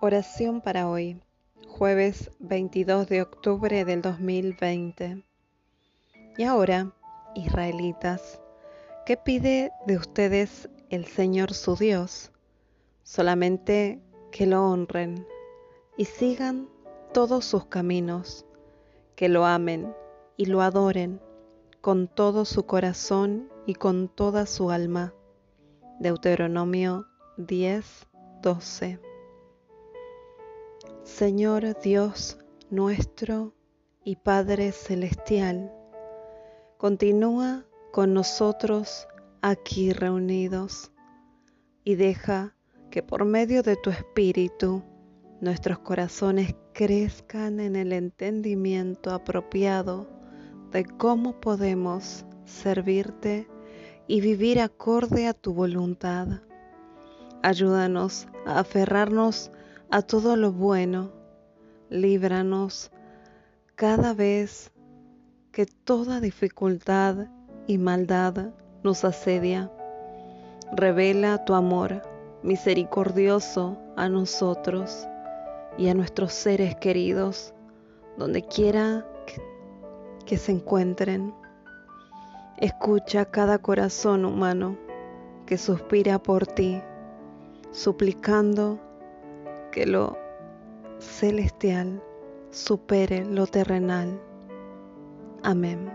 Oración para hoy, jueves 22 de octubre del 2020. Y ahora, israelitas, ¿qué pide de ustedes el Señor su Dios? Solamente que lo honren y sigan todos sus caminos, que lo amen y lo adoren con todo su corazón y con toda su alma. Deuteronomio 10, 12. Señor Dios nuestro y Padre Celestial, continúa con nosotros aquí reunidos y deja que por medio de tu Espíritu nuestros corazones crezcan en el entendimiento apropiado de cómo podemos servirte y vivir acorde a tu voluntad. Ayúdanos a aferrarnos a todo lo bueno, líbranos cada vez que toda dificultad y maldad nos asedia. Revela tu amor misericordioso a nosotros y a nuestros seres queridos, donde quiera que, que se encuentren. Escucha cada corazón humano que suspira por ti, suplicando que lo celestial supere lo terrenal. Amén.